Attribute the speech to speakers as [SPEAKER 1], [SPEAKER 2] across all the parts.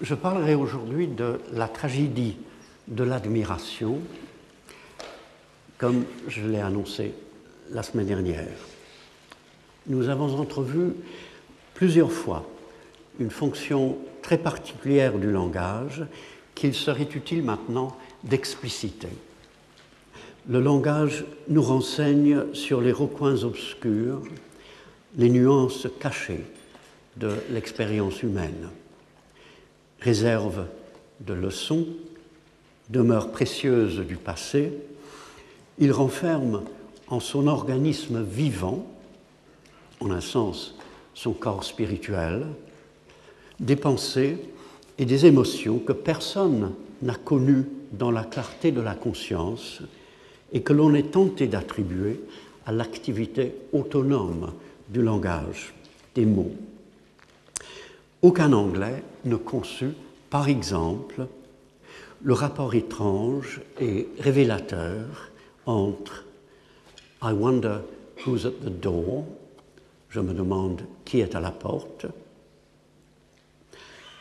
[SPEAKER 1] Je parlerai aujourd'hui de la tragédie de l'admiration, comme je l'ai annoncé la semaine dernière. Nous avons entrevu plusieurs fois une fonction très particulière du langage qu'il serait utile maintenant d'expliciter. Le langage nous renseigne sur les recoins obscurs, les nuances cachées de l'expérience humaine, réserve de leçons, demeure précieuse du passé, il renferme en son organisme vivant, en un sens son corps spirituel, des pensées et des émotions que personne n'a connues dans la clarté de la conscience et que l'on est tenté d'attribuer à l'activité autonome du langage, des mots. Aucun Anglais ne conçut, par exemple, le rapport étrange et révélateur entre I wonder who's at the door, je me demande qui est à la porte,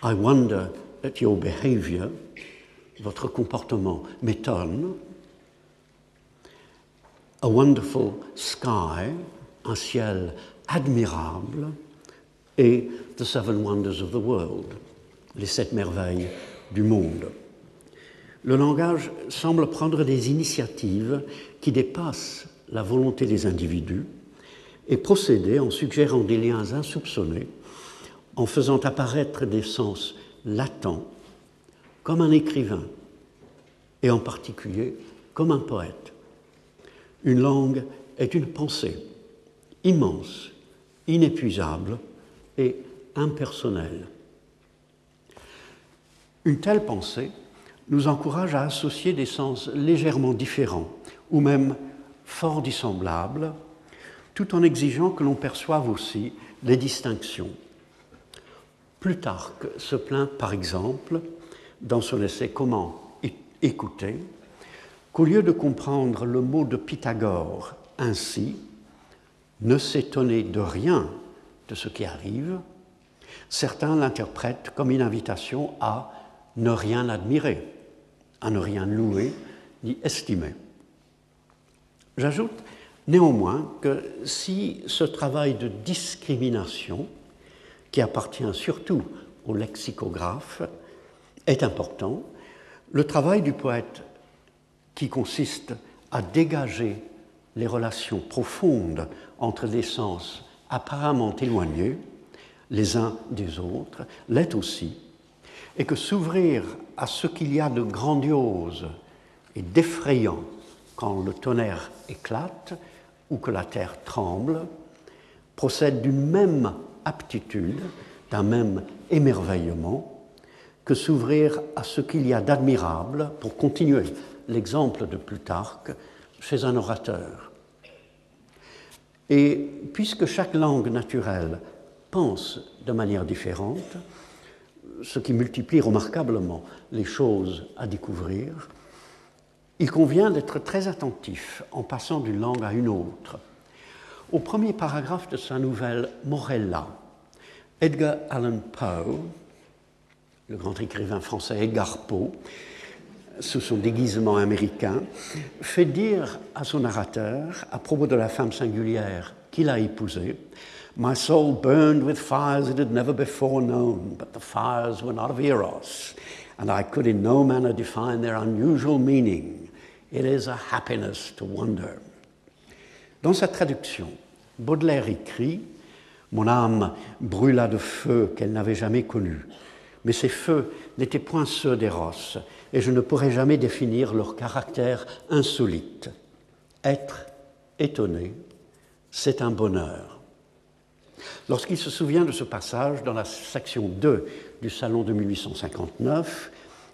[SPEAKER 1] I wonder at your behavior, votre comportement m'étonne, a wonderful sky, un ciel admirable, et The Seven Wonders of the World, les sept merveilles du monde. Le langage semble prendre des initiatives qui dépassent la volonté des individus et procéder en suggérant des liens insoupçonnés, en faisant apparaître des sens latents, comme un écrivain, et en particulier comme un poète. Une langue est une pensée immense, inépuisable et impersonnelle. Une telle pensée nous encourage à associer des sens légèrement différents ou même fort dissemblables, tout en exigeant que l'on perçoive aussi les distinctions. Plutarque se plaint par exemple, dans son essai Comment écouter, qu'au lieu de comprendre le mot de Pythagore ainsi, ne s'étonner de rien de ce qui arrive, certains l'interprètent comme une invitation à ne rien admirer, à ne rien louer ni estimer. J'ajoute néanmoins que si ce travail de discrimination, qui appartient surtout au lexicographe, est important, le travail du poète qui consiste à dégager les relations profondes entre des sens apparemment éloignés les uns des autres l'est aussi, et que s'ouvrir à ce qu'il y a de grandiose et d'effrayant quand le tonnerre éclate ou que la terre tremble procède d'une même aptitude, d'un même émerveillement, que s'ouvrir à ce qu'il y a d'admirable, pour continuer l'exemple de Plutarque, chez un orateur. Et puisque chaque langue naturelle pense de manière différente, ce qui multiplie remarquablement les choses à découvrir, il convient d'être très attentif en passant d'une langue à une autre. Au premier paragraphe de sa nouvelle Morella, Edgar Allan Poe, le grand écrivain français Edgar Poe, sous son déguisement américain, fait dire à son narrateur, à propos de la femme singulière qu'il a épousée, My soul burned with fires it had never before known, but the fires were not of Eros, and I could in no manner define their unusual meaning. It is a happiness to wonder. Dans sa traduction, Baudelaire écrit Mon âme brûla de feux qu'elle n'avait jamais connus, mais ces feux n'étaient point ceux d'Eros, et je ne pourrai jamais définir leur caractère insolite. Être étonné, c'est un bonheur. Lorsqu'il se souvient de ce passage dans la section 2 du Salon de 1859,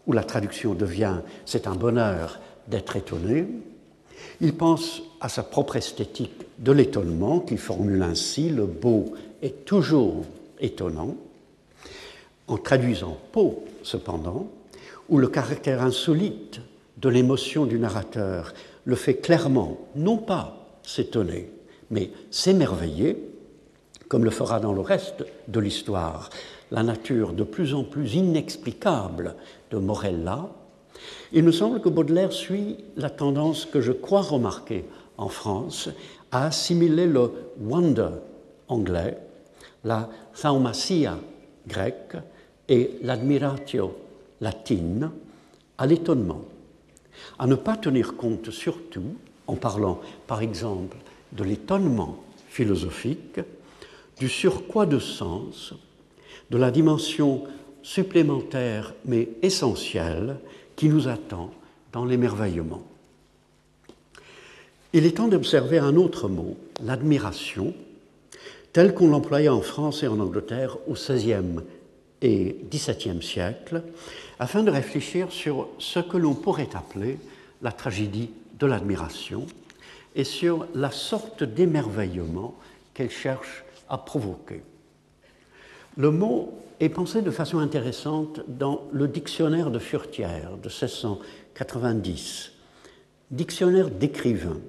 [SPEAKER 1] où la traduction devient C'est un bonheur d'être étonné, il pense à sa propre esthétique de l'étonnement, qu'il formule ainsi Le beau est toujours étonnant, en traduisant Pau, cependant, où le caractère insolite de l'émotion du narrateur le fait clairement, non pas s'étonner, mais s'émerveiller, comme le fera dans le reste de l'histoire. La nature de plus en plus inexplicable de Morella, il me semble que Baudelaire suit la tendance que je crois remarquer en France à assimiler le wonder anglais, la thaumasia grecque et l'admiratio latine à l'étonnement, à ne pas tenir compte surtout, en parlant par exemple de l'étonnement philosophique, du surcroît de sens, de la dimension supplémentaire mais essentielle qui nous attend dans l'émerveillement. Il est temps d'observer un autre mot, l'admiration, tel qu'on l'employait en France et en Angleterre au XVIe et XVIIe siècle, afin de réfléchir sur ce que l'on pourrait appeler la tragédie de l'admiration et sur la sorte d'émerveillement qu'elle cherche à provoquer. Le mot est pensé de façon intéressante dans le dictionnaire de Furtière de 1690, dictionnaire d'écrivains,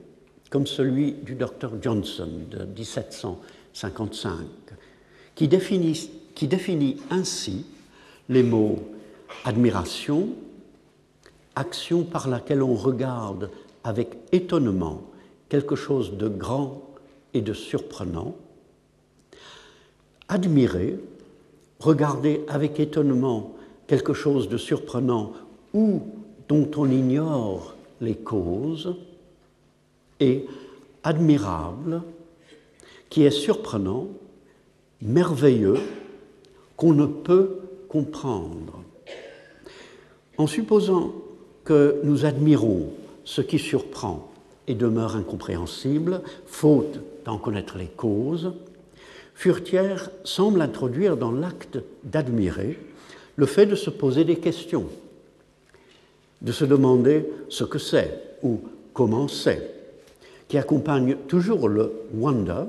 [SPEAKER 1] comme celui du docteur Johnson de 1755, qui définit, qui définit ainsi les mots admiration, action par laquelle on regarde avec étonnement quelque chose de grand et de surprenant, admirer, regarder avec étonnement quelque chose de surprenant ou dont on ignore les causes, et admirable, qui est surprenant, merveilleux, qu'on ne peut comprendre. En supposant que nous admirons ce qui surprend et demeure incompréhensible, faute d'en connaître les causes, Furtière semble introduire dans l'acte d'admirer le fait de se poser des questions, de se demander ce que c'est ou comment c'est, qui accompagne toujours le wonder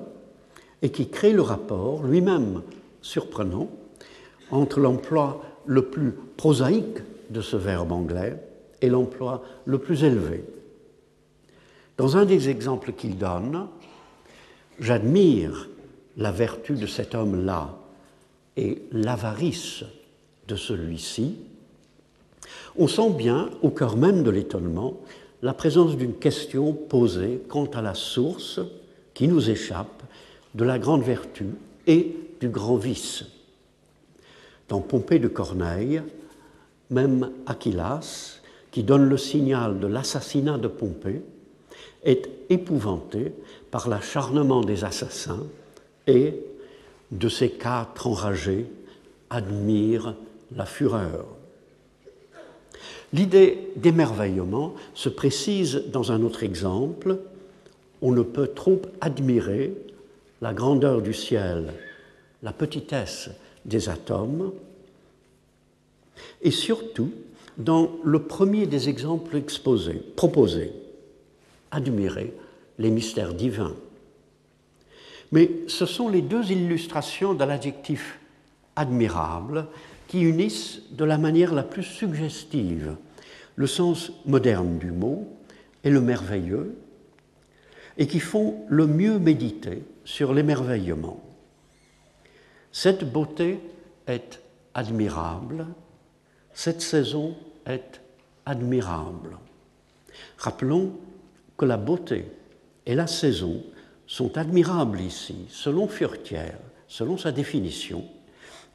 [SPEAKER 1] et qui crée le rapport, lui-même surprenant, entre l'emploi le plus prosaïque de ce verbe anglais et l'emploi le plus élevé. Dans un des exemples qu'il donne, j'admire la vertu de cet homme-là et l'avarice de celui-ci, on sent bien, au cœur même de l'étonnement, la présence d'une question posée quant à la source qui nous échappe de la grande vertu et du grand vice. Dans Pompée de Corneille, même Achillas, qui donne le signal de l'assassinat de Pompée, est épouvanté par l'acharnement des assassins et de ces quatre enragés admire la fureur. L'idée d'émerveillement se précise dans un autre exemple. On ne peut trop admirer la grandeur du ciel, la petitesse des atomes, et surtout dans le premier des exemples exposés, proposés, admirer les mystères divins. Mais ce sont les deux illustrations de l'adjectif admirable qui unissent de la manière la plus suggestive le sens moderne du mot et le merveilleux, et qui font le mieux méditer sur l'émerveillement. Cette beauté est admirable, cette saison est admirable. Rappelons que la beauté et la saison sont admirables ici, selon Furtière, selon sa définition,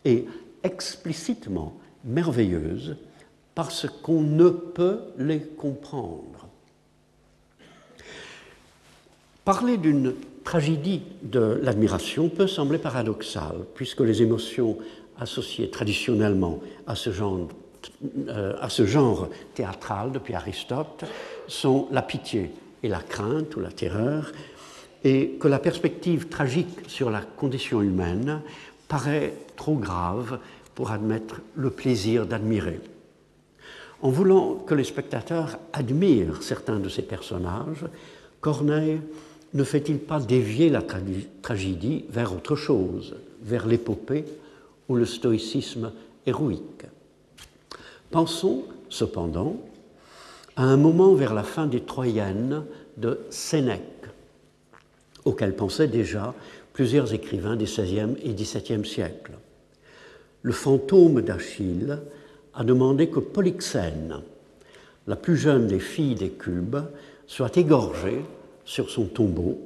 [SPEAKER 1] et explicitement merveilleuses parce qu'on ne peut les comprendre. Parler d'une tragédie de l'admiration peut sembler paradoxal, puisque les émotions associées traditionnellement à ce genre, à ce genre théâtral depuis Aristote sont la pitié et la crainte ou la terreur, et que la perspective tragique sur la condition humaine paraît trop grave pour admettre le plaisir d'admirer. En voulant que les spectateurs admirent certains de ces personnages, Corneille ne fait-il pas dévier la tragédie vers autre chose, vers l'épopée ou le stoïcisme héroïque? Pensons cependant à un moment vers la fin des Troyennes de Sénèque, auquel pensaient déjà plusieurs écrivains des XVIe et XVIIe siècles. le fantôme d'Achille a demandé que Polyxène, la plus jeune des filles des cubes, soit égorgée sur son tombeau,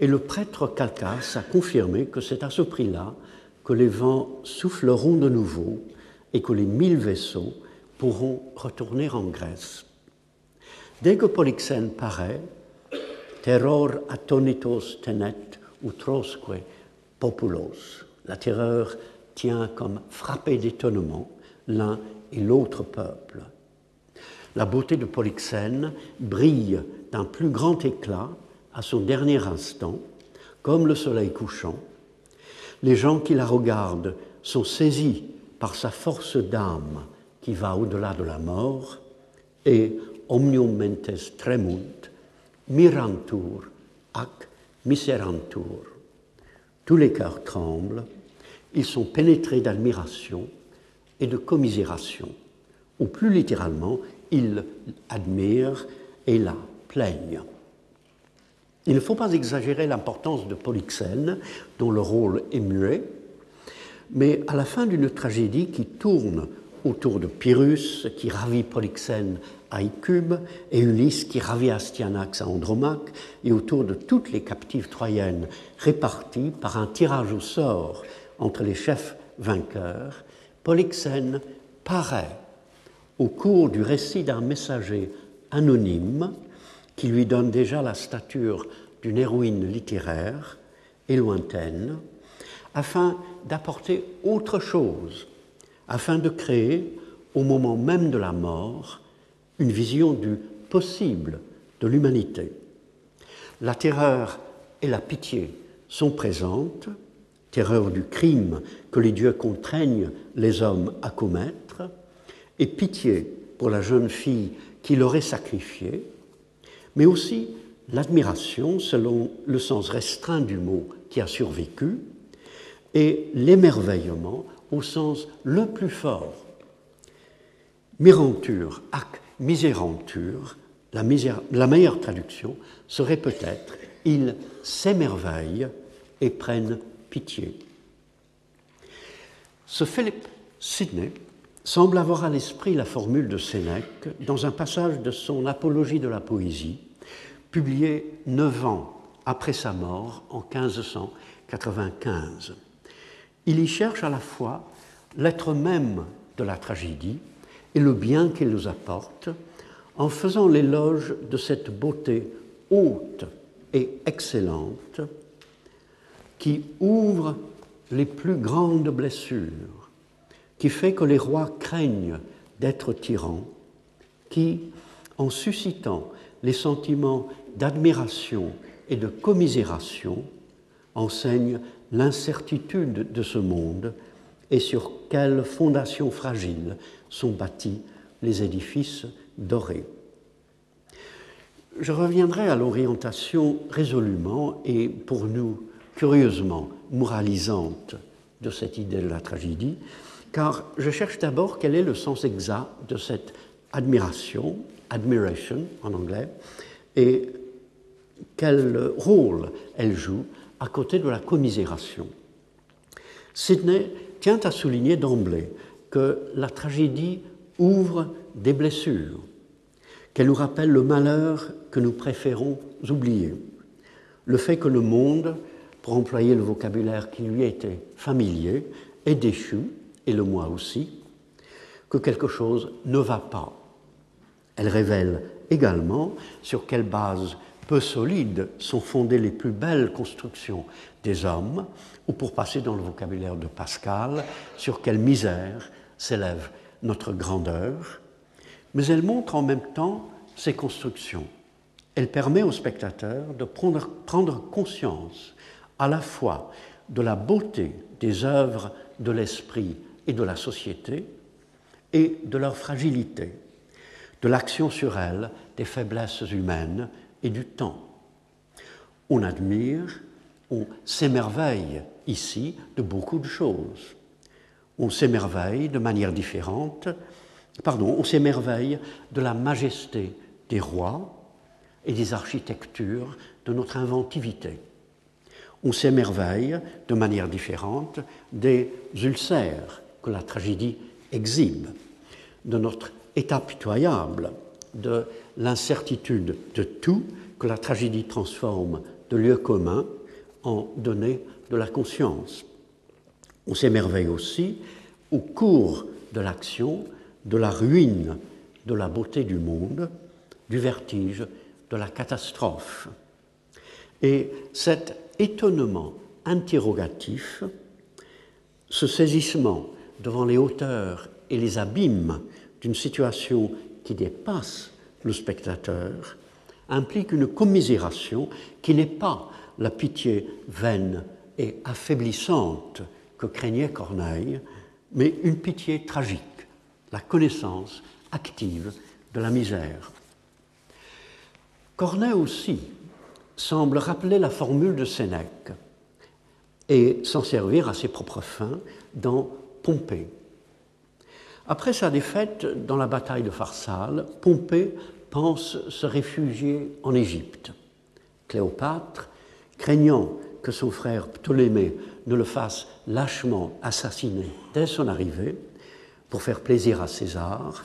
[SPEAKER 1] et le prêtre Calcas a confirmé que c'est à ce prix-là que les vents souffleront de nouveau et que les mille vaisseaux pourront retourner en Grèce. Dès que Polyxène paraît, terror atonitos tenet utrosque populos. La terreur tient comme frappé d'étonnement l'un et l'autre peuple. La beauté de Polyxène brille d'un plus grand éclat à son dernier instant, comme le soleil couchant. Les gens qui la regardent sont saisis par sa force d'âme qui va au-delà de la mort, et omnium mentes tremunt, mirantur ac miserantur. Tous les cœurs tremblent, ils sont pénétrés d'admiration et de commisération, ou plus littéralement, ils admirent et la plaignent. Il ne faut pas exagérer l'importance de Polyxène, dont le rôle est muet, mais à la fin d'une tragédie qui tourne autour de Pyrrhus, qui ravit Polyxène à Icube, et Ulysse qui ravit Astyanax à Andromaque, et autour de toutes les captives troyennes réparties par un tirage au sort entre les chefs vainqueurs, Polyxène paraît au cours du récit d'un messager anonyme qui lui donne déjà la stature d'une héroïne littéraire et lointaine, afin d'apporter autre chose, afin de créer, au moment même de la mort, une vision du possible de l'humanité. La terreur et la pitié sont présentes, terreur du crime que les dieux contraignent les hommes à commettre, et pitié pour la jeune fille qui l'aurait sacrifiée, mais aussi l'admiration, selon le sens restreint du mot qui a survécu, et l'émerveillement au sens le plus fort. Miranture, ac miséranture, la, meilleure traduction serait peut-être ils s'émerveillent et prennent pitié. Ce Philippe Sidney semble avoir à l'esprit la formule de Sénèque dans un passage de son Apologie de la poésie, publié neuf ans après sa mort en 1595. Il y cherche à la fois l'être même de la tragédie et le bien qu'elle nous apporte, en faisant l'éloge de cette beauté haute et excellente qui ouvre les plus grandes blessures, qui fait que les rois craignent d'être tyrans, qui, en suscitant les sentiments d'admiration et de commisération, enseigne l'incertitude de ce monde et sur quelles fondations fragiles sont bâtis les édifices dorés. Je reviendrai à l'orientation résolument et pour nous curieusement moralisante de cette idée de la tragédie, car je cherche d'abord quel est le sens exact de cette admiration, admiration en anglais, et quel rôle elle joue à côté de la commisération. Sidney tient à souligner d'emblée que la tragédie ouvre des blessures, qu'elle nous rappelle le malheur que nous préférons oublier, le fait que le monde, pour employer le vocabulaire qui lui était familier, est déchu, et le moi aussi, que quelque chose ne va pas. Elle révèle également sur quelle base peu solide sont fondées les plus belles constructions des hommes, ou pour passer dans le vocabulaire de Pascal, sur quelle misère s'élève notre grandeur, mais elle montre en même temps ces constructions. Elle permet au spectateur de prendre, prendre conscience à la fois de la beauté des œuvres de l'esprit et de la société et de leur fragilité, de l'action sur elles des faiblesses humaines et du temps. On admire, on s'émerveille ici de beaucoup de choses. On s'émerveille de manière différente, pardon, on s'émerveille de la majesté des rois et des architectures de notre inventivité. On s'émerveille de manière différente des ulcères que la tragédie exhibe, de notre état pitoyable, de l'incertitude de tout que la tragédie transforme de lieu commun en données de la conscience. On s'émerveille aussi, au cours de l'action, de la ruine de la beauté du monde, du vertige, de la catastrophe. Et cet étonnement interrogatif, ce saisissement devant les hauteurs et les abîmes d'une situation qui dépasse le spectateur, implique une commisération qui n'est pas la pitié vaine et affaiblissante que craignait Corneille, mais une pitié tragique, la connaissance active de la misère. Corneille aussi semble rappeler la formule de Sénèque et s'en servir à ses propres fins dans Pompée. Après sa défaite dans la bataille de Pharsale, Pompée pense se réfugier en Égypte. Cléopâtre, craignant que son frère Ptolémée ne le fasse lâchement assassiner dès son arrivée, pour faire plaisir à César,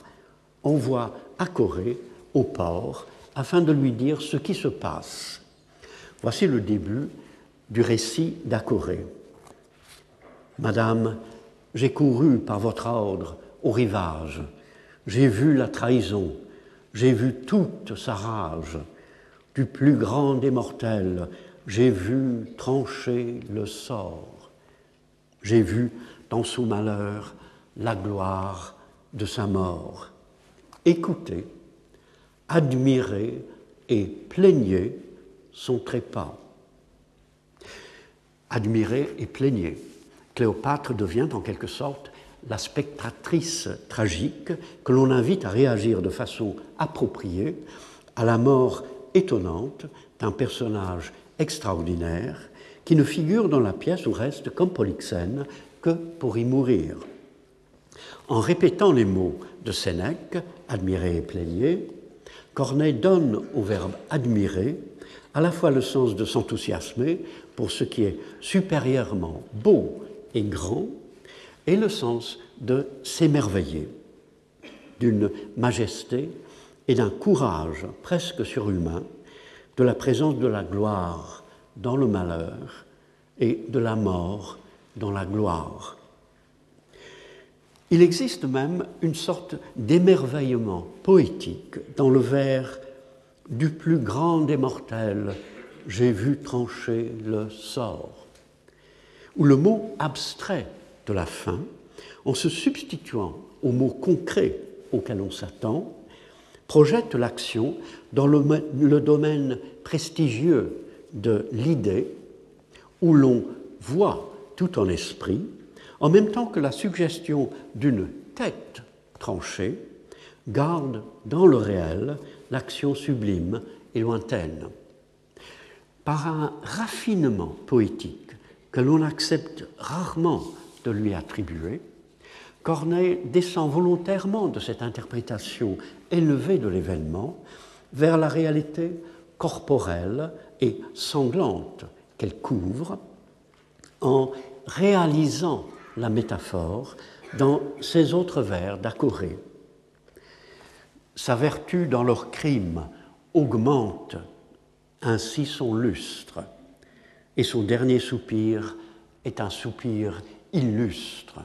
[SPEAKER 1] envoie Acorée au port afin de lui dire ce qui se passe. Voici le début du récit d'Acorée. Madame, j'ai couru par votre ordre rivage, j'ai vu la trahison, j'ai vu toute sa rage, du plus grand des mortels, j'ai vu trancher le sort, j'ai vu dans son malheur la gloire de sa mort. Écoutez, admirez et plaignez son trépas. Admirez et plaignez. Cléopâtre devient en quelque sorte la spectatrice tragique que l'on invite à réagir de façon appropriée à la mort étonnante d'un personnage extraordinaire qui ne figure dans la pièce ou reste comme Polyxène que pour y mourir. En répétant les mots de Sénèque, admirer et plaigner, Corneille donne au verbe admirer à la fois le sens de s'enthousiasmer pour ce qui est supérieurement beau et grand, et le sens de s'émerveiller d'une majesté et d'un courage presque surhumain, de la présence de la gloire dans le malheur et de la mort dans la gloire. Il existe même une sorte d'émerveillement poétique dans le vers du plus grand des mortels, j'ai vu trancher le sort, où le mot abstrait de la fin, en se substituant au mot concret auquel on s'attend, projette l'action dans le, le, domaine prestigieux de l'idée, où l'on voit tout en esprit, en même temps que la suggestion d'une tête tranchée garde dans le réel l'action sublime et lointaine. Par un raffinement poétique que l'on accepte rarement lui attribuer, Corneille descend volontairement de cette interprétation élevée de l'événement vers la réalité corporelle et sanglante qu'elle couvre en réalisant la métaphore dans ses autres vers d'Acorée. Sa vertu dans leur crime augmente ainsi son lustre, et son dernier soupir est un soupir illustre,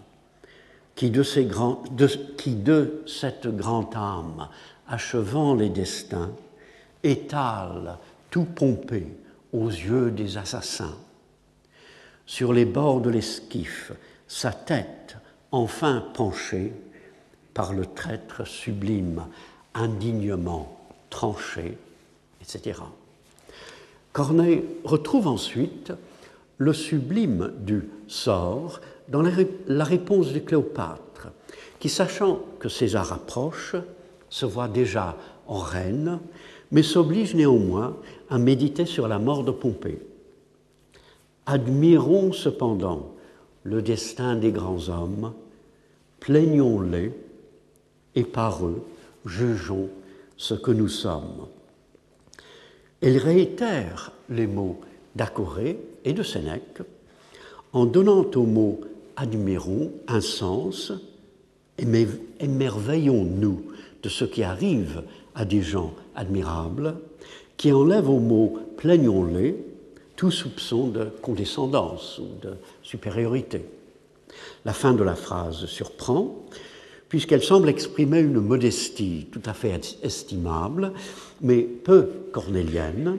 [SPEAKER 1] qui de, cette grande âme, achevant les destins, étale tout pompé aux yeux des assassins. Sur les bords de l'esquif, sa tête enfin penchée par le traître sublime, indignement tranché, etc. Corneille retrouve ensuite le sublime du sort dans la réponse de Cléopâtre, qui, sachant que César approche, se voit déjà en reine, mais s'oblige néanmoins à méditer sur la mort de Pompée. Admirons cependant le destin des grands hommes, plaignons-les, et par eux, jugeons ce que nous sommes. Elle réitère les mots d'Acorée et de Sénèque en donnant au mot admirons un sens, émerveillons-nous de ce qui arrive à des gens admirables, qui enlève au mot plaignons-les tout soupçon de condescendance ou de supériorité. La fin de la phrase surprend, puisqu'elle semble exprimer une modestie tout à fait estimable, mais peu cornélienne,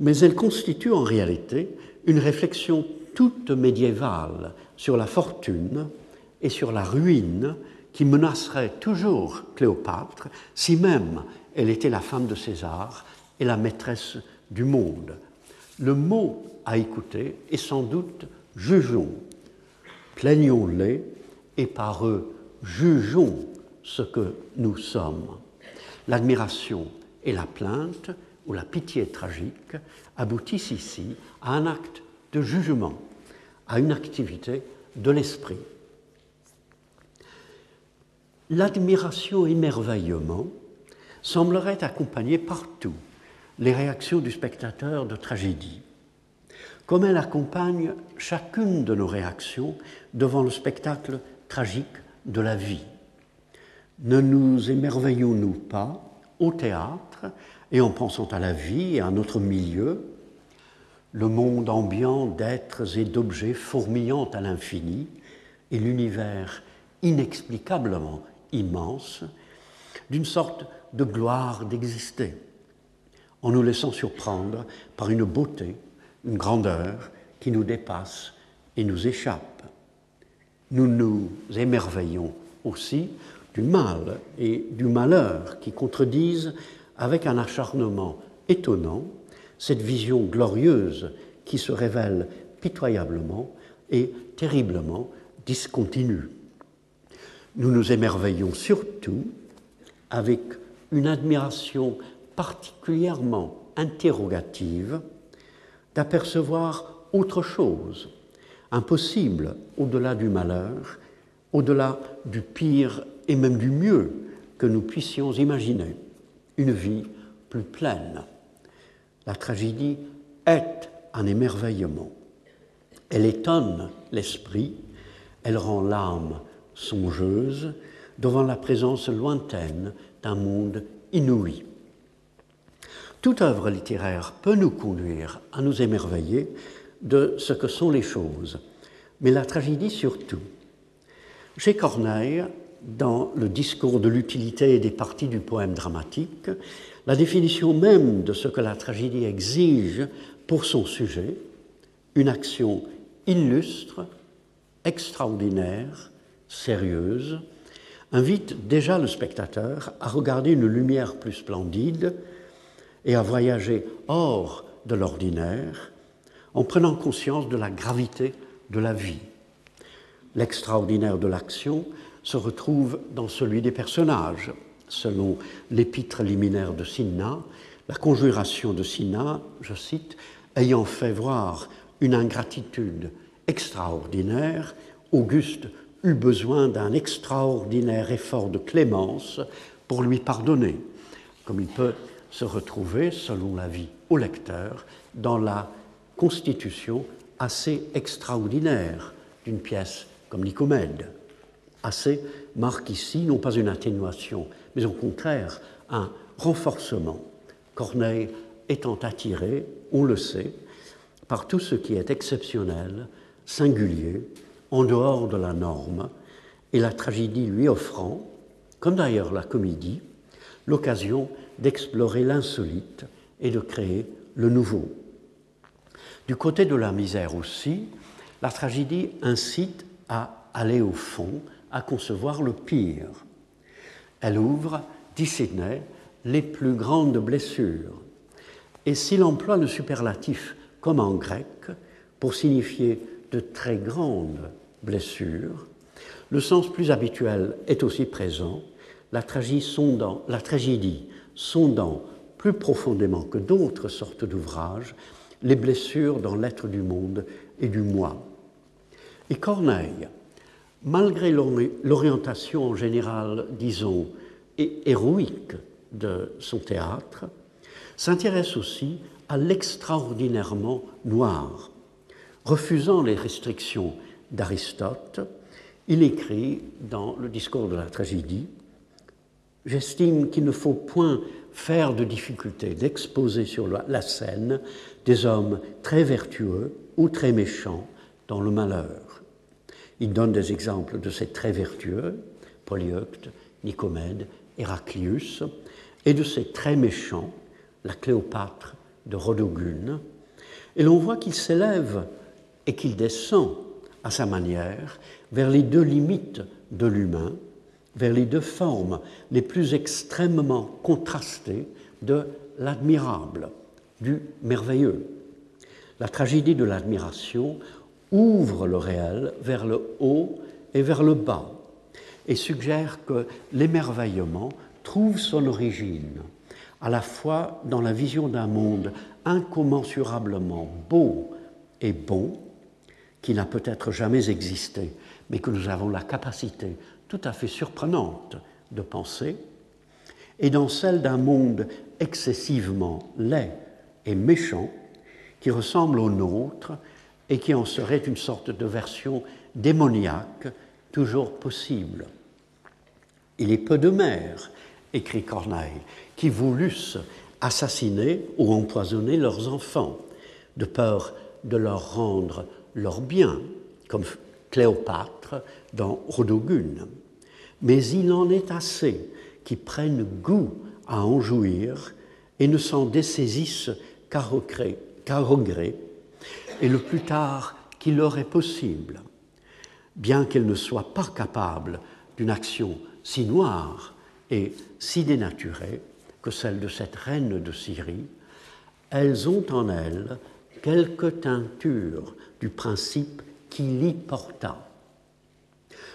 [SPEAKER 1] mais elle constitue en réalité une réflexion toute médiévale sur la fortune et sur la ruine qui menacerait toujours Cléopâtre si même elle était la femme de César et la maîtresse du monde. Le mot à écouter est sans doute jugeons, plaignons-les et par eux jugeons ce que nous sommes. L'admiration et la plainte ou la pitié tragique aboutissent ici à un acte de jugement, à une activité de l'esprit. L'admiration émerveillement semblerait accompagner partout les réactions du spectateur de tragédie, comme elle accompagne chacune de nos réactions devant le spectacle tragique de la vie. Ne nous émerveillons-nous pas au théâtre et en pensant à la vie et à notre milieu, le monde ambiant d'êtres et d'objets fourmillant à l'infini et l'univers inexplicablement immense, d'une sorte de gloire d'exister en nous laissant surprendre par une beauté, une grandeur qui nous dépasse et nous échappe. Nous nous émerveillons aussi du mal et du malheur qui contredisent avec un acharnement étonnant cette vision glorieuse qui se révèle pitoyablement et terriblement discontinue. Nous nous émerveillons surtout avec une admiration particulièrement interrogative d'apercevoir autre chose, impossible au-delà du malheur, au-delà du pire et même du mieux que nous puissions imaginer, une vie plus pleine. La tragédie est un émerveillement. Elle étonne l'esprit, elle rend l'âme songeuse devant la présence lointaine d'un monde inouï. Toute œuvre littéraire peut nous conduire à nous émerveiller de ce que sont les choses, mais la tragédie surtout. Chez Corneille, dans le discours de l'utilité des parties du poème dramatique, la définition même de ce que la tragédie exige pour son sujet, une action illustre, extraordinaire, sérieuse, invite déjà le spectateur à regarder une lumière plus splendide, et à voyager hors de l'ordinaire en prenant conscience de la gravité de la vie. L'extraordinaire de l'action se retrouve dans celui des personnages. Selon l'épître liminaire de Cinna, la conjuration de Cinna, je cite, ayant fait voir une ingratitude extraordinaire, Auguste eut besoin d'un extraordinaire effort de clémence pour lui pardonner, comme il peut se retrouver, selon l'avis au lecteur, dans la constitution assez extraordinaire d'une pièce comme Nicomède. Assez marque ici non pas une atténuation, mais au contraire un renforcement. Corneille étant attiré, on le sait, par tout ce qui est exceptionnel, singulier, en dehors de la norme, et la tragédie lui offrant, comme d'ailleurs la comédie, l'occasion d'explorer l'insolite et de créer le nouveau. Du côté de la misère aussi, la tragédie incite à aller au fond, à concevoir le pire. Elle ouvre, dit Sidney, les plus grandes blessures. Et s'il emploie le superlatif comme en grec pour signifier de très grandes blessures, le sens plus habituel est aussi présent, la tragédie sondant, la tragédie sondant plus profondément que d'autres sortes d'ouvrages les blessures dans l'être du monde et du moi. Et Corneille, malgré l'orientation en général, disons, héroïque de son théâtre, s'intéresse aussi à l'extraordinairement noir, refusant les restrictions d'Aristote, il écrit dans le discours de la tragédie J'estime qu'il ne faut point faire de difficulté d'exposer sur la scène des hommes très vertueux ou très méchants dans le malheur. Il donne des exemples de ces très vertueux, Polyeucte, Nicomède, Héraclius, et de ces très méchants, la Cléopâtre de Rhodogune. Et l'on voit qu'il s'élève et qu'il descend à sa manière vers les deux limites de l'humain, vers les deux formes les plus extrêmement contrastées de l'admirable, du merveilleux. La tragédie de l'admiration ouvre le réel vers le haut et vers le bas et suggère que l'émerveillement trouve son origine à la fois dans la vision d'un monde incommensurablement beau et bon, qui n'a peut-être jamais existé, mais que nous avons la capacité tout à fait surprenante de penser, et dans celle d'un monde excessivement laid et méchant, qui ressemble au nôtre et qui en serait une sorte de version démoniaque toujours possible. Il est peu de mères, écrit Corneille, qui voulussent assassiner ou empoisonner leurs enfants, de peur de leur rendre leurs biens, comme Cléopâtre dans Rodogune. Mais il en est assez qui prennent goût à en jouir et ne s'en dessaisissent qu'à regret, et le plus tard qu'il leur est possible, bien qu'elles ne soient pas capables d'une action si noire et si dénaturée que celle de cette reine de Syrie, elles ont en elles quelques teintures du principe qui l'y porta.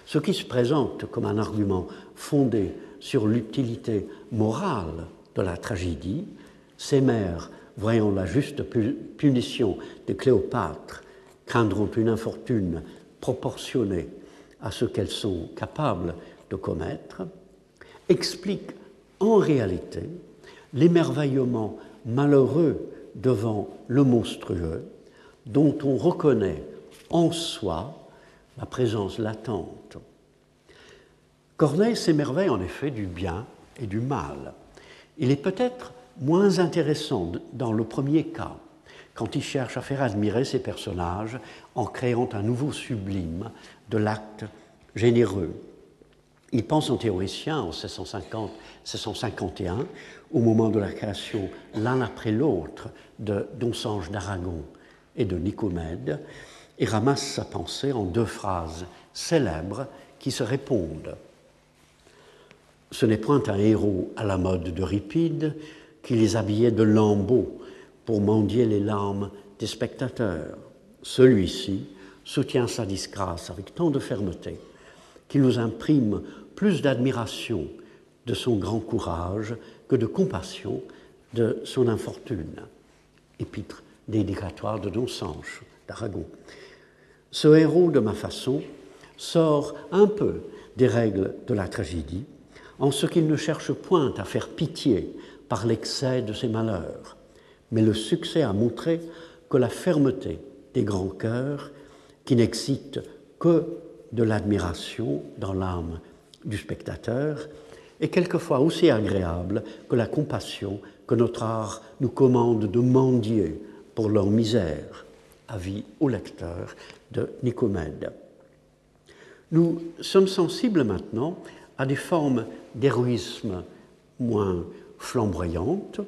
[SPEAKER 1] Ce qui se présente comme un argument fondé sur l'utilité morale de la tragédie, ces mères, voyant la juste punition de Cléopâtre, craindront une infortune proportionnée à ce qu'elles sont capables de commettre, explique en réalité l'émerveillement malheureux devant le monstrueux dont on reconnaît en soi la présence latente. Corneille s'émerveille en effet du bien et du mal. Il est peut-être moins intéressant dans le premier cas, quand il cherche à faire admirer ses personnages en créant un nouveau sublime de l'acte généreux. Il pense en théoricien en 1650-1651, au moment de la création l'un après l'autre de Don Sange d'Aragon et de Nicomède, et ramasse sa pensée en deux phrases célèbres qui se répondent. Ce n'est point un héros à la mode d'Euripide qui les habillait de lambeaux pour mendier les larmes des spectateurs. Celui-ci soutient sa disgrâce avec tant de fermeté qu'il nous imprime plus d'admiration de son grand courage que de compassion de son infortune. Épître dédicatoire de Don Sanche d'Aragon. Ce héros, de ma façon, sort un peu des règles de la tragédie, en ce qu'il ne cherche point à faire pitié par l'excès de ses malheurs, mais le succès a montré que la fermeté des grands cœurs, qui n'excite que de l'admiration dans l'âme du spectateur, est quelquefois aussi agréable que la compassion que notre art nous commande de mendier pour leur misère. Avis au lecteur de Nicomède. Nous sommes sensibles maintenant à des formes d'héroïsme moins flamboyantes,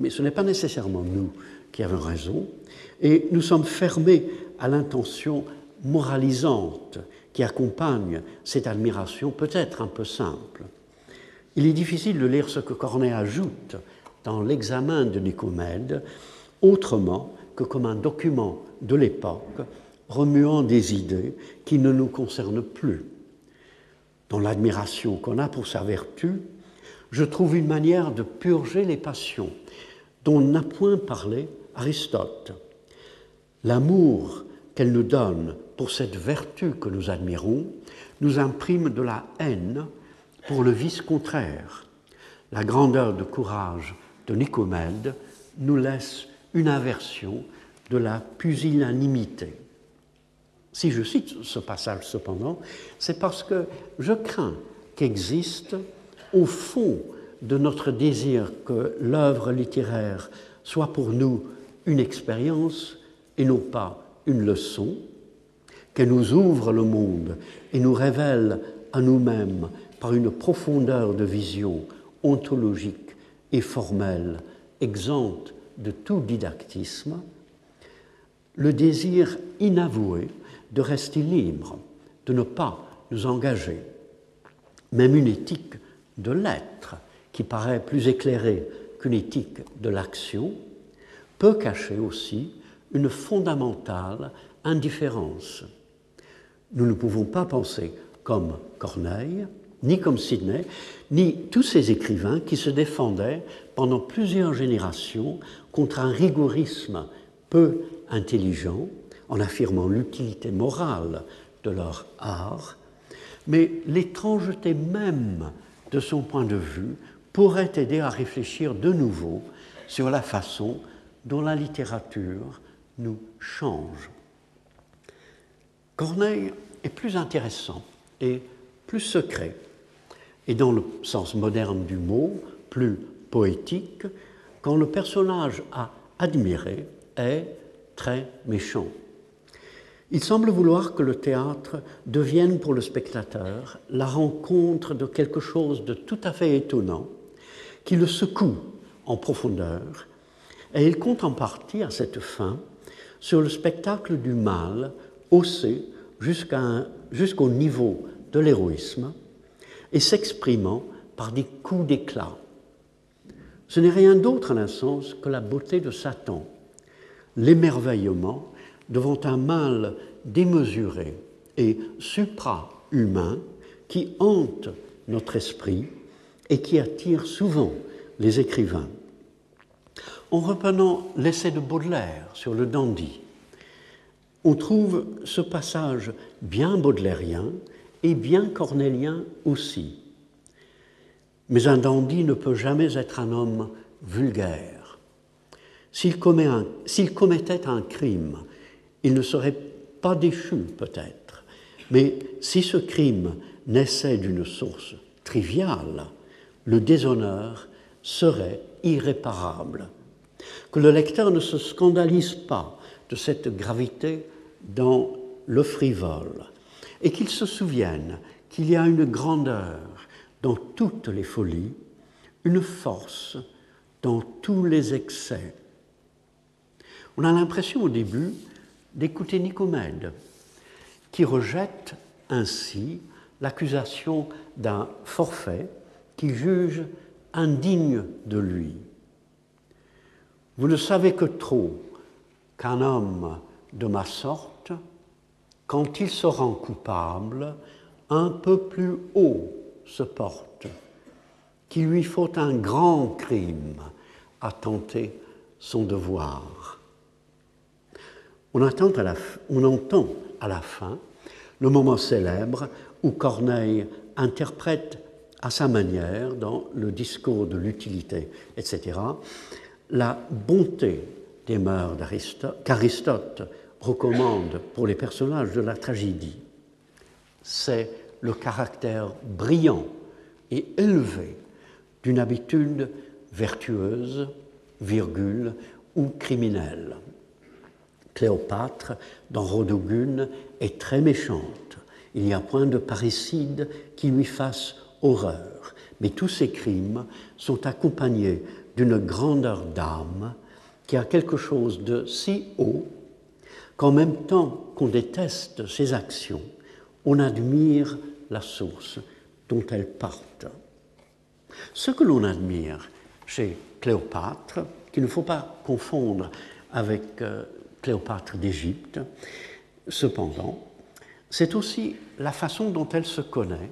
[SPEAKER 1] mais ce n'est pas nécessairement nous qui avons raison, et nous sommes fermés à l'intention moralisante qui accompagne cette admiration peut-être un peu simple. Il est difficile de lire ce que Corneille ajoute dans l'examen de Nicomède autrement que comme un document de l'époque remuant des idées qui ne nous concernent plus. Dans l'admiration qu'on a pour sa vertu, je trouve une manière de purger les passions dont n'a point parlé Aristote. L'amour qu'elle nous donne pour cette vertu que nous admirons nous imprime de la haine pour le vice contraire. La grandeur de courage de Nicomède nous laisse une aversion de la pusillanimité. Si je cite ce passage cependant, c'est parce que je crains qu'existe au fond de notre désir que l'œuvre littéraire soit pour nous une expérience et non pas une leçon, qu'elle nous ouvre le monde et nous révèle à nous-mêmes par une profondeur de vision ontologique et formelle, exempte de tout didactisme, le désir inavoué de rester libre, de ne pas nous engager. Même une éthique de l'être, qui paraît plus éclairée qu'une éthique de l'action, peut cacher aussi une fondamentale indifférence. Nous ne pouvons pas penser comme Corneille, ni comme Sidney, ni tous ces écrivains qui se défendaient pendant plusieurs générations contre un rigorisme peu intelligent, en affirmant l'utilité morale de leur art, mais l'étrangeté même de son point de vue pourrait aider à réfléchir de nouveau sur la façon dont la littérature nous change. Corneille est plus intéressant et plus secret, et dans le sens moderne du mot, plus poétique, quand le personnage à admirer est très méchant. Il semble vouloir que le théâtre devienne pour le spectateur la rencontre de quelque chose de tout à fait étonnant, qui le secoue en profondeur, et il compte en partie à cette fin sur le spectacle du mal haussé jusqu'au niveau de l'héroïsme et s'exprimant par des coups d'éclat. Ce n'est rien d'autre à l'insens que la beauté de Satan, l'émerveillement devant un mal démesuré et supra-humain qui hante notre esprit et qui attire souvent les écrivains. En reprenant l'essai de Baudelaire sur le dandy, on trouve ce passage bien baudelairien et bien cornélien aussi. Mais un dandy ne peut jamais être un homme vulgaire. S'il commettait un crime, il ne serait pas déchu peut-être. Mais si ce crime naissait d'une source triviale, le déshonneur serait irréparable. Que le lecteur ne se scandalise pas de cette gravité dans le frivole, et qu'il se souvienne qu'il y a une grandeur dans toutes les folies, une force dans tous les excès. On a l'impression au début d'écouter Nicomède, qui rejette ainsi l'accusation d'un forfait qu'il juge indigne de lui. Vous ne savez que trop qu'un homme de ma sorte, quand il se rend coupable, un peu plus haut se porte, qu'il lui faut un grand crime à tenter son devoir. On, entend à la, fin le moment célèbre où Corneille interprète à sa manière, dans le discours de l'utilité, etc., la bonté des mœurs qu'Aristote recommande pour les personnages de la tragédie. C'est le caractère brillant et élevé d'une habitude vertueuse, virgule, ou criminelle. Cléopâtre, dans Rodogune, est très méchante. Il n'y a point de parricide qui lui fasse horreur. Mais tous ces crimes sont accompagnés d'une grandeur d'âme qui a quelque chose de si haut qu'en même temps qu'on déteste ses actions, on admire la source dont elles partent. Ce que l'on admire chez Cléopâtre, qu'il ne faut pas confondre avec euh, Cléopâtre d'Égypte, cependant, c'est aussi la façon dont elle se connaît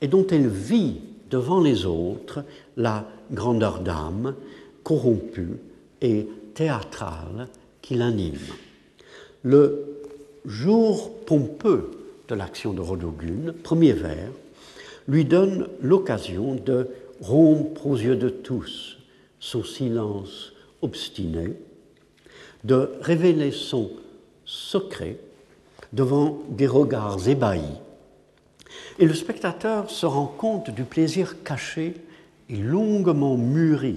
[SPEAKER 1] et dont elle vit devant les autres la grandeur d'âme corrompue et théâtrale qui l'anime. Le jour pompeux de l'action de Rodogune, premier vers, lui donne l'occasion de rompre aux yeux de tous son silence obstiné, de révéler son secret devant des regards ébahis. Et le spectateur se rend compte du plaisir caché et longuement mûri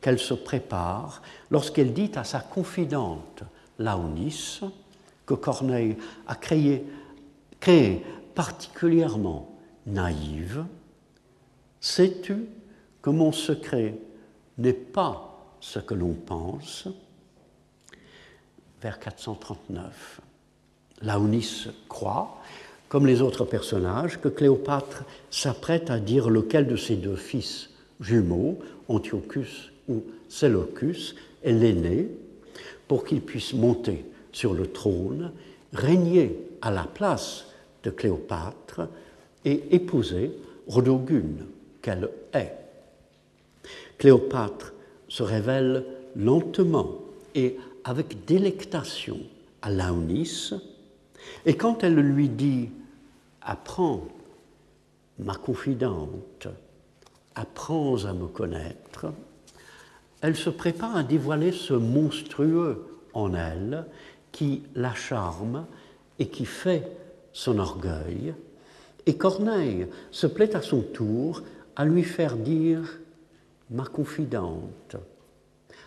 [SPEAKER 1] qu'elle se prépare lorsqu'elle dit à sa confidente Laonis, que Corneille a créé, créé particulièrement naïve, Sais-tu que mon secret n'est pas ce que l'on pense? Vers 439. Laonis croit, comme les autres personnages, que Cléopâtre s'apprête à dire lequel de ses deux fils jumeaux, Antiochus ou Séleucus, est l'aîné, pour qu'il puisse monter sur le trône, régner à la place de Cléopâtre et épouser Rodogune, qu'elle est. Cléopâtre se révèle lentement et avec délectation à Laonis, et quand elle lui dit Apprends, ma confidente, apprends à me connaître, elle se prépare à dévoiler ce monstrueux en elle qui la charme et qui fait son orgueil. Et Corneille se plaît à son tour à lui faire dire ma confidente.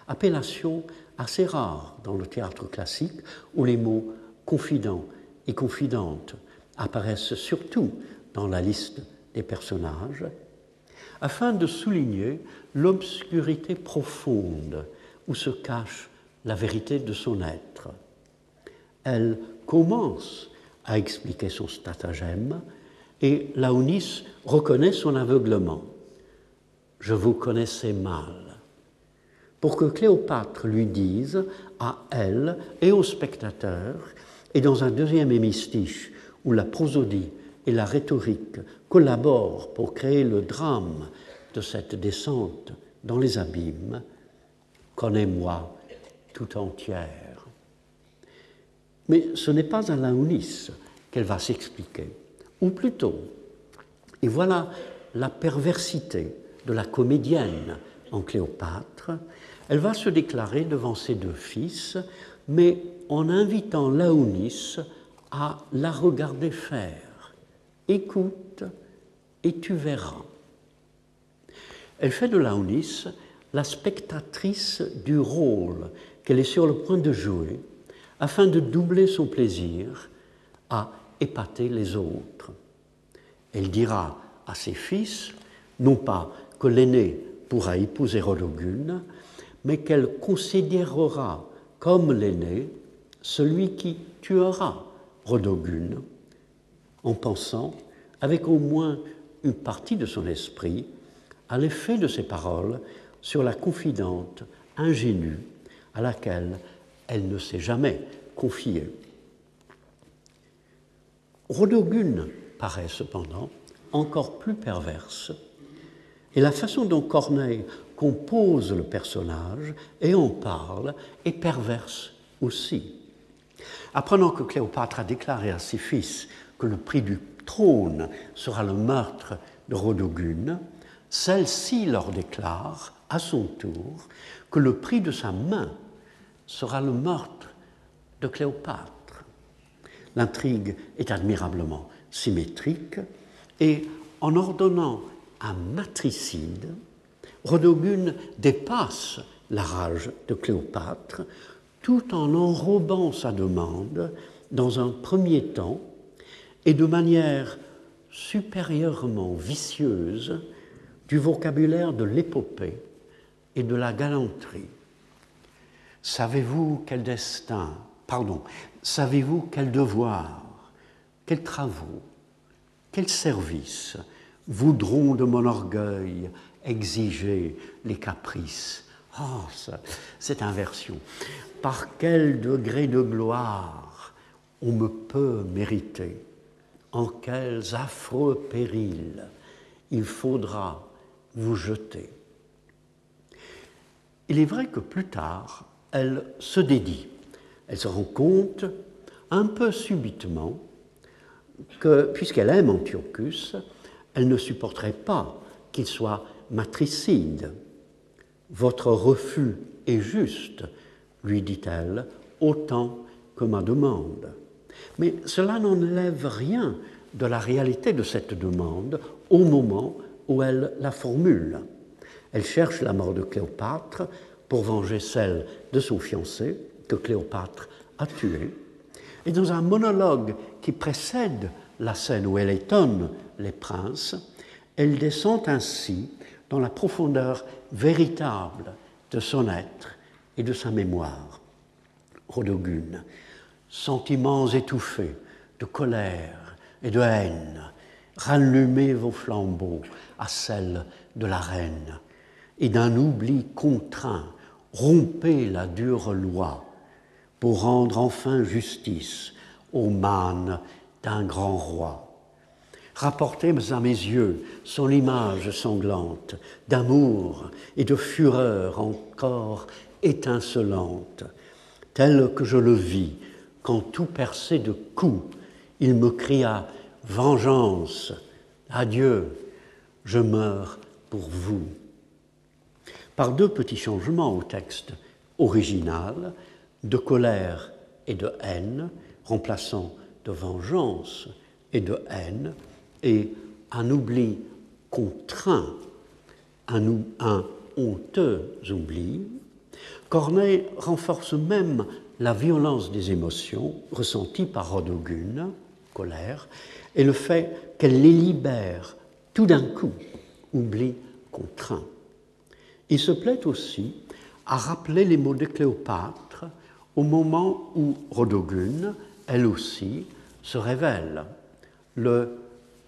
[SPEAKER 1] Appellation assez rare dans le théâtre classique où les mots confident et confidente apparaissent surtout dans la liste des personnages, afin de souligner l'obscurité profonde où se cache la vérité de son être. Elle commence à expliquer son stratagème et Laonis reconnaît son aveuglement. Je vous connaissais mal. Pour que Cléopâtre lui dise, à elle et aux spectateurs, et dans un deuxième hémistiche où la prosodie et la rhétorique collaborent pour créer le drame de cette descente dans les abîmes, connais-moi tout entière. Mais ce n'est pas à Laonis qu'elle va s'expliquer. Ou plutôt, et voilà la perversité de la comédienne en Cléopâtre, elle va se déclarer devant ses deux fils, mais en invitant Laonis à la regarder faire. Écoute et tu verras. Elle fait de Laonis la spectatrice du rôle qu'elle est sur le point de jouer afin de doubler son plaisir à épater les autres. Elle dira à ses fils, non pas que l'aîné pourra épouser Rodogune, mais qu'elle considérera comme l'aîné celui qui tuera Rodogune, en pensant, avec au moins une partie de son esprit, à l'effet de ses paroles sur la confidente ingénue à laquelle elle ne s'est jamais confiée. Rodogune paraît cependant encore plus perverse, et la façon dont Corneille compose le personnage et en parle est perverse aussi. Apprenant que Cléopâtre a déclaré à ses fils que le prix du trône sera le meurtre de Rodogune, celle-ci leur déclare à son tour que le prix de sa main sera le meurtre de Cléopâtre. L'intrigue est admirablement symétrique et en ordonnant un matricide, Rodogune dépasse la rage de Cléopâtre tout en enrobant sa demande dans un premier temps et de manière supérieurement vicieuse du vocabulaire de l'épopée et de la galanterie. Savez-vous quel destin, pardon, savez-vous quel devoir, quels travaux, quels services voudront de mon orgueil exiger les caprices. Oh, cette inversion. Par quel degré de gloire on me peut mériter? En quels affreux périls il faudra vous jeter? Il est vrai que plus tard, elle se dédie. Elle se rend compte, un peu subitement, que puisqu'elle aime Antiochus, elle ne supporterait pas qu'il soit matricide. Votre refus est juste, lui dit-elle, autant que ma demande. Mais cela n'enlève rien de la réalité de cette demande au moment où elle la formule. Elle cherche la mort de Cléopâtre pour venger celle de son fiancé que Cléopâtre a tué. Et dans un monologue qui précède la scène où elle étonne les princes, elle descend ainsi dans la profondeur véritable de son être et de sa mémoire. Rodogune, sentiments étouffés de colère et de haine, rallumez vos flambeaux à celle de la reine, et d'un oubli contraint, rompez la dure loi pour rendre enfin justice aux mânes d'un grand roi. Rapportez à mes yeux son image sanglante d'amour et de fureur encore étincelante, tel que je le vis quand tout percé de coups, il me cria Vengeance, adieu, je meurs pour vous. Par deux petits changements au texte original, de colère et de haine, remplaçant de vengeance et de haine, et un oubli contraint, un, honteux oubli, Corneille renforce même la violence des émotions ressenties par Rodogune, colère, et le fait qu'elle les libère tout d'un coup, oubli contraint. Il se plaît aussi à rappeler les mots de Cléopâtre au moment où Rodogune, elle aussi, se révèle. Le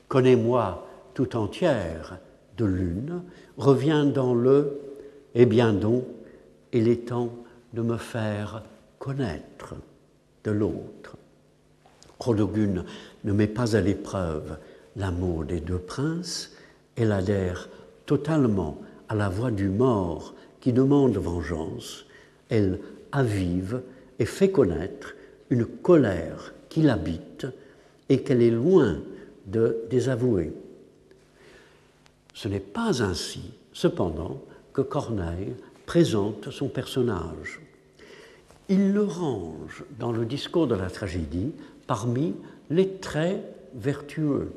[SPEAKER 1] Connais-moi tout entière de l'une revient dans le Eh bien donc, il est temps de me faire connaître de l'autre. Rodogune ne met pas à l'épreuve l'amour des deux princes, elle adhère totalement à la voix du mort qui demande vengeance, elle avive et fait connaître une colère qui l'habite et qu'elle est loin de désavouer. Ce n'est pas ainsi, cependant, que Corneille présente son personnage. Il le range dans le discours de la tragédie parmi les traits vertueux.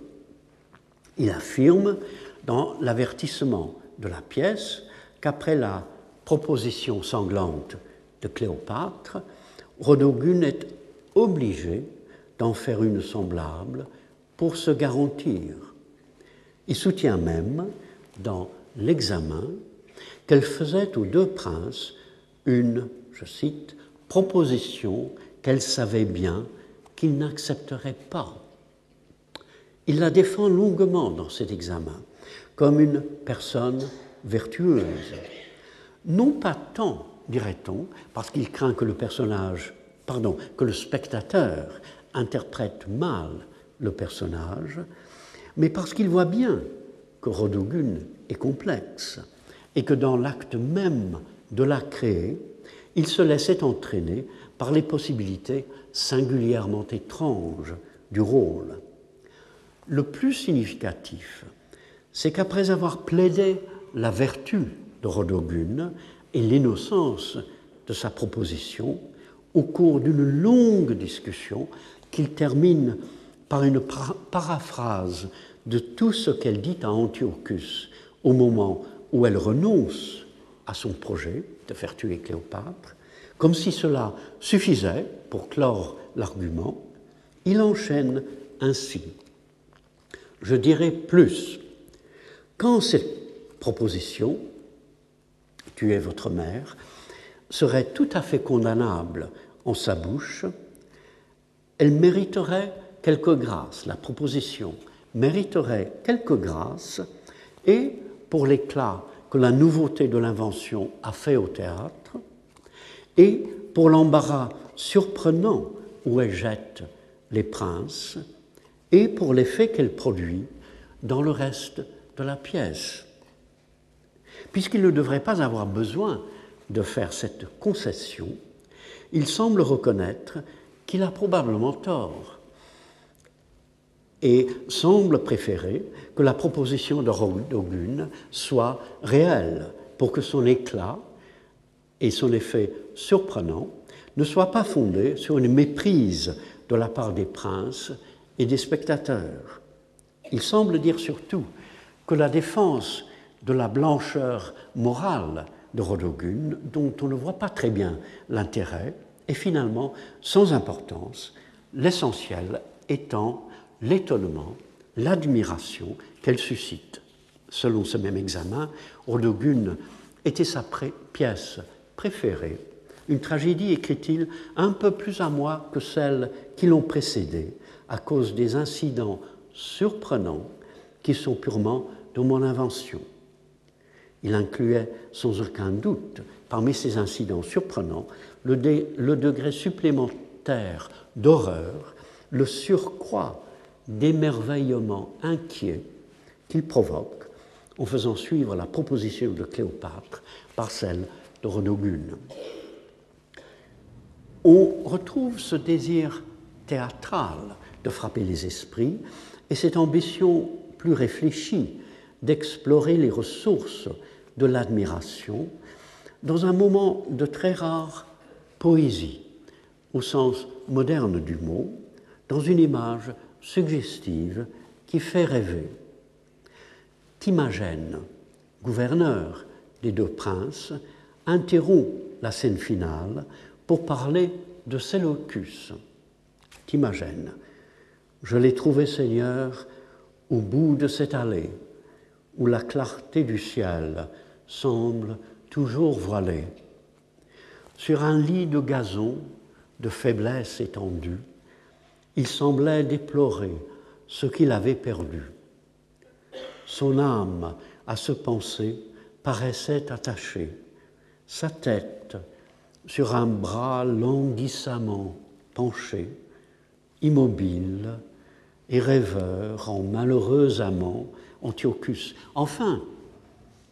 [SPEAKER 1] Il affirme dans l'avertissement de la pièce qu'après la proposition sanglante de Cléopâtre, Rodogune est obligé d'en faire une semblable pour se garantir. Il soutient même, dans l'examen, qu'elle faisait aux deux princes une, je cite, proposition qu'elle savait bien qu'ils n'accepteraient pas. Il la défend longuement dans cet examen comme une personne vertueuse. Non pas tant, dirait-on, parce qu'il craint que le personnage, pardon, que le spectateur interprète mal le personnage, mais parce qu'il voit bien que Rodogune est complexe et que dans l'acte même de la créer, il se laissait entraîner par les possibilités singulièrement étranges du rôle. Le plus significatif, c'est qu'après avoir plaidé la vertu de Rodogune et l'innocence de sa proposition, au cours d'une longue discussion qu'il termine par une paraphrase de tout ce qu'elle dit à Antiochus au moment où elle renonce à son projet de faire tuer Cléopâtre, comme si cela suffisait pour clore l'argument, il enchaîne ainsi. Je dirais plus, quand cette proposition, tuer votre mère, serait tout à fait condamnable en sa bouche, elle mériterait quelques grâces, la proposition mériterait quelques grâces, et pour l'éclat que la nouveauté de l'invention a fait au théâtre, et pour l'embarras surprenant où elle jette les princes, et pour l'effet qu'elle produit dans le reste de la pièce. Puisqu'il ne devrait pas avoir besoin de faire cette concession, il semble reconnaître qu'il a probablement tort et semble préférer que la proposition de Rodogune soit réelle pour que son éclat et son effet surprenant ne soient pas fondés sur une méprise de la part des princes et des spectateurs. Il semble dire surtout que la défense de la blancheur morale de Rodogune, dont on ne voit pas très bien l'intérêt, est finalement sans importance, l'essentiel étant l'étonnement, l'admiration qu'elle suscite. Selon ce même examen, Rodogune était sa pièce préférée, une tragédie, écrit-il, un peu plus à moi que celles qui l'ont précédée, à cause des incidents surprenants qui sont purement de mon invention. Il incluait sans aucun doute, parmi ces incidents surprenants, le, le degré supplémentaire d'horreur, le surcroît d'émerveillement inquiet qu'il provoque en faisant suivre la proposition de Cléopâtre par celle de Renogune. On retrouve ce désir théâtral de frapper les esprits et cette ambition plus réfléchie d'explorer les ressources de l'admiration dans un moment de très rare poésie, au sens moderne du mot, dans une image suggestive qui fait rêver. Timagène, gouverneur des deux princes, interrompt la scène finale pour parler de Séleucus. Timagène, je l'ai trouvé Seigneur au bout de cette allée où la clarté du ciel semble toujours voilée. Sur un lit de gazon de faiblesse étendue, il semblait déplorer ce qu'il avait perdu. Son âme à ce penser paraissait attachée, sa tête sur un bras languissamment penché, immobile et rêveur en malheureux amant, Antiochus. Enfin,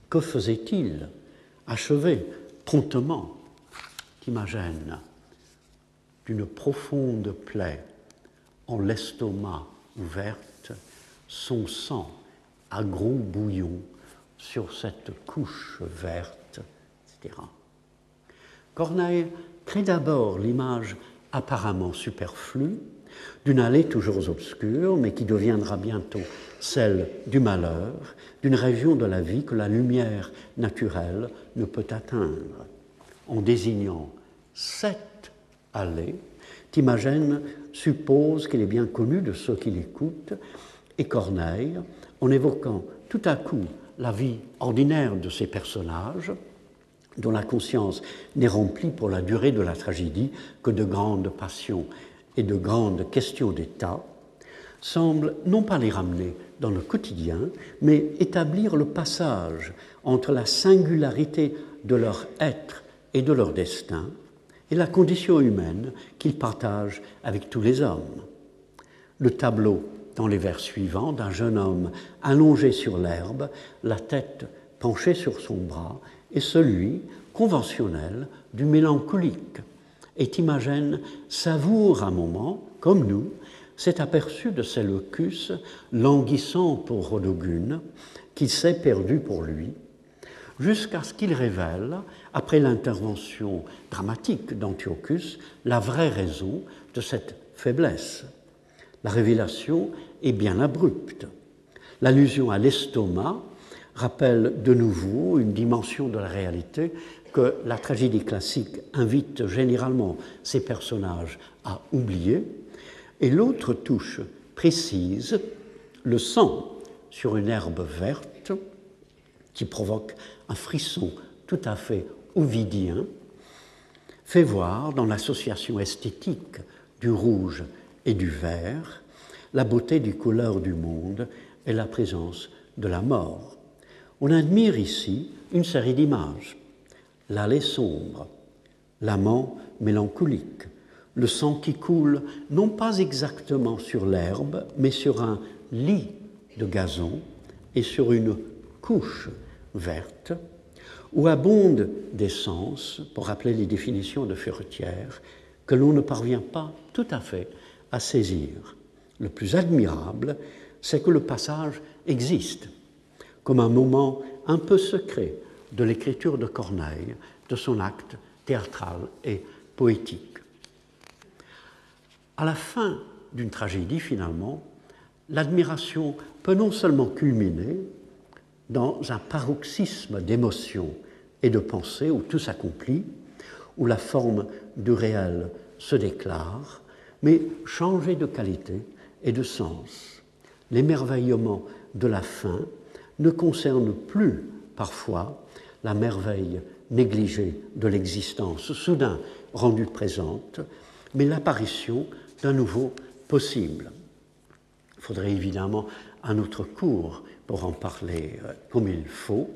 [SPEAKER 1] que faisait-il Achevé promptement, t'imagines, d'une profonde plaie l'estomac ouverte, son sang à gros bouillon sur cette couche verte, etc. Corneille crée d'abord l'image apparemment superflue d'une allée toujours obscure, mais qui deviendra bientôt celle du malheur, d'une région de la vie que la lumière naturelle ne peut atteindre. En désignant cette allée, Timagène suppose qu'elle est bien connue de ceux qui l'écoutent, et Corneille, en évoquant tout à coup la vie ordinaire de ces personnages, dont la conscience n'est remplie pour la durée de la tragédie que de grandes passions et de grandes questions d'État, semble non pas les ramener dans le quotidien, mais établir le passage entre la singularité de leur être et de leur destin et la condition humaine qu'ils partagent avec tous les hommes. Le tableau dans les vers suivants d'un jeune homme allongé sur l'herbe, la tête penchée sur son bras, est celui conventionnel du mélancolique. Et Timagène savoure un moment, comme nous, cet aperçu de Séleucus languissant pour Rodogune, qui s'est perdu pour lui, jusqu'à ce qu'il révèle, après l'intervention dramatique d'Antiochus, la vraie raison de cette faiblesse. La révélation est bien abrupte. L'allusion à l'estomac rappelle de nouveau une dimension de la réalité que la tragédie classique invite généralement ses personnages à oublier, et l'autre touche précise le sang sur une herbe verte qui provoque un frisson tout à fait ovidien, fait voir dans l'association esthétique du rouge et du vert la beauté du couleur du monde et la présence de la mort. On admire ici une série d'images. L'allée sombre, l'amant mélancolique, le sang qui coule non pas exactement sur l'herbe, mais sur un lit de gazon et sur une couche verte, où abondent des sens, pour rappeler les définitions de Furetière, que l'on ne parvient pas tout à fait à saisir. Le plus admirable, c'est que le passage existe, comme un moment un peu secret de l'écriture de Corneille, de son acte théâtral et poétique. À la fin d'une tragédie, finalement, l'admiration peut non seulement culminer dans un paroxysme d'émotion et de pensée où tout s'accomplit, où la forme du réel se déclare, mais changer de qualité et de sens. L'émerveillement de la fin ne concerne plus parfois la merveille négligée de l'existence soudain rendue présente, mais l'apparition d'un nouveau possible. Il faudrait évidemment un autre cours pour en parler euh, comme il faut.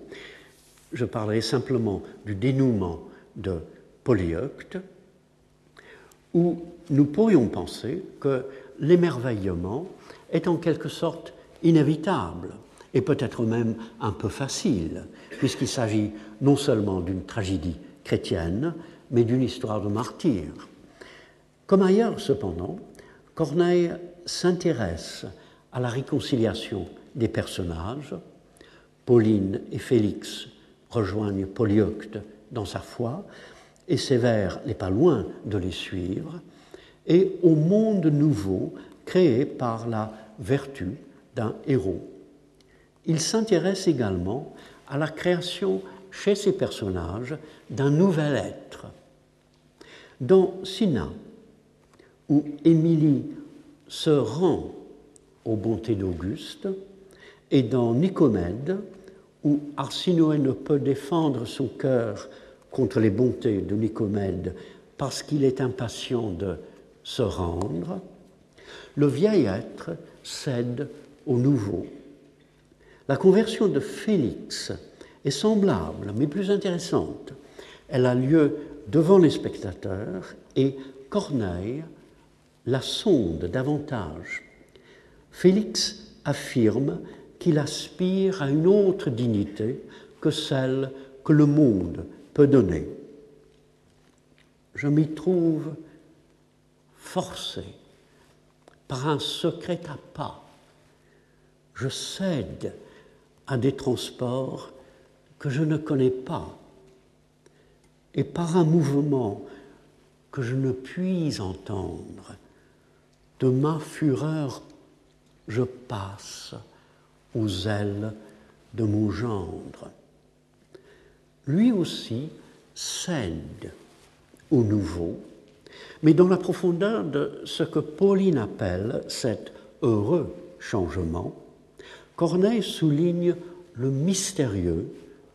[SPEAKER 1] Je parlerai simplement du dénouement de Polyeucte, où nous pourrions penser que l'émerveillement est en quelque sorte inévitable et peut-être même un peu facile, puisqu'il s'agit non seulement d'une tragédie chrétienne, mais d'une histoire de martyr. Comme ailleurs, cependant, Corneille s'intéresse à la réconciliation des personnages. Pauline et Félix rejoignent Polyeucte dans sa foi, et Sévère n'est pas loin de les suivre, et au monde nouveau créé par la vertu d'un héros. Il s'intéresse également à la création chez ces personnages d'un nouvel être. Dans Sina, où Émilie se rend aux bontés d'Auguste, et dans Nicomède, où Arsinoé ne peut défendre son cœur contre les bontés de Nicomède parce qu'il est impatient de se rendre, le vieil être cède au nouveau. La conversion de Félix est semblable, mais plus intéressante. Elle a lieu devant les spectateurs et Corneille la sonde davantage. Félix affirme qu'il aspire à une autre dignité que celle que le monde peut donner. Je m'y trouve forcé par un secret à. Je cède à des transports que je ne connais pas et par un mouvement que je ne puis entendre, de ma fureur, je passe aux ailes de mon gendre. Lui aussi cède au nouveau, mais dans la profondeur de ce que Pauline appelle cet heureux changement, Corneille souligne le mystérieux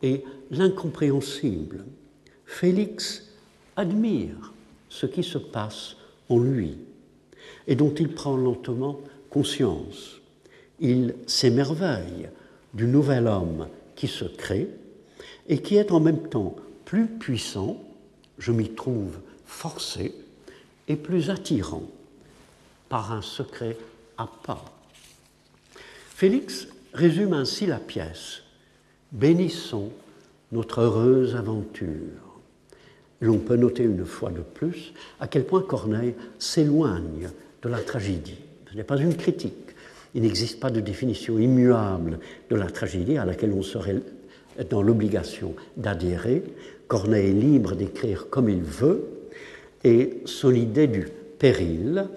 [SPEAKER 1] et l'incompréhensible. Félix admire ce qui se passe en lui et dont il prend lentement conscience. Il s'émerveille du nouvel homme qui se crée et qui est en même temps plus puissant, je m'y trouve forcé, et plus attirant par un secret à pas. Félix résume ainsi la pièce. Bénissons notre heureuse aventure. L'on peut noter une fois de plus à quel point Corneille s'éloigne de la tragédie. Ce n'est pas une critique. Il n'existe pas de définition immuable de la tragédie à laquelle on serait dans l'obligation d'adhérer. Corneille est libre d'écrire comme il veut, et son idée du péril,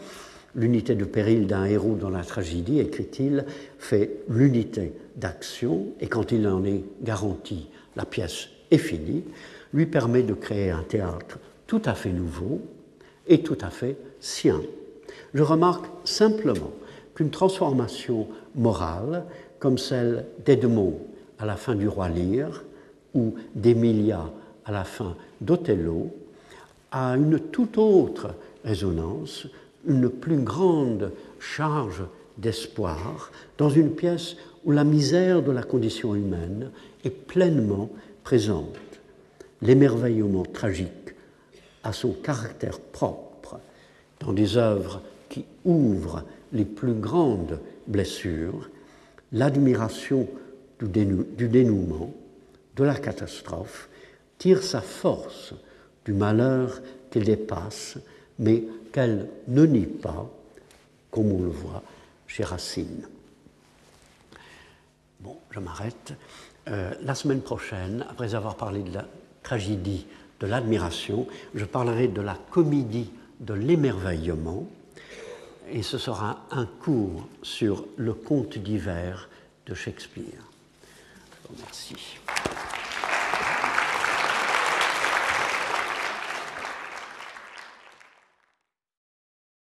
[SPEAKER 1] l'unité de péril d'un héros dans la tragédie, écrit-il, fait l'unité d'action, et quand il en est garanti, la pièce est finie, lui permet de créer un théâtre tout à fait nouveau et tout à fait sien. Je remarque simplement qu'une transformation morale, comme celle d'Edmond à la fin du Roi Lear ou d'Emilia à la fin d'Othello, a une toute autre résonance, une plus grande charge d'espoir dans une pièce où la misère de la condition humaine est pleinement présente. L'émerveillement tragique a son caractère propre dans des œuvres qui ouvrent les plus grandes blessures, l'admiration du, dénouement, de la catastrophe, tire sa force du malheur qu'elle dépasse, mais qu'elle ne nie pas, comme on le voit chez Racine. Bon, je m'arrête. Euh, la semaine prochaine, après avoir parlé de la tragédie de l'admiration, je parlerai de la comédie de l'émerveillement et ce sera un cours sur le conte d'hiver de Shakespeare. Remercie.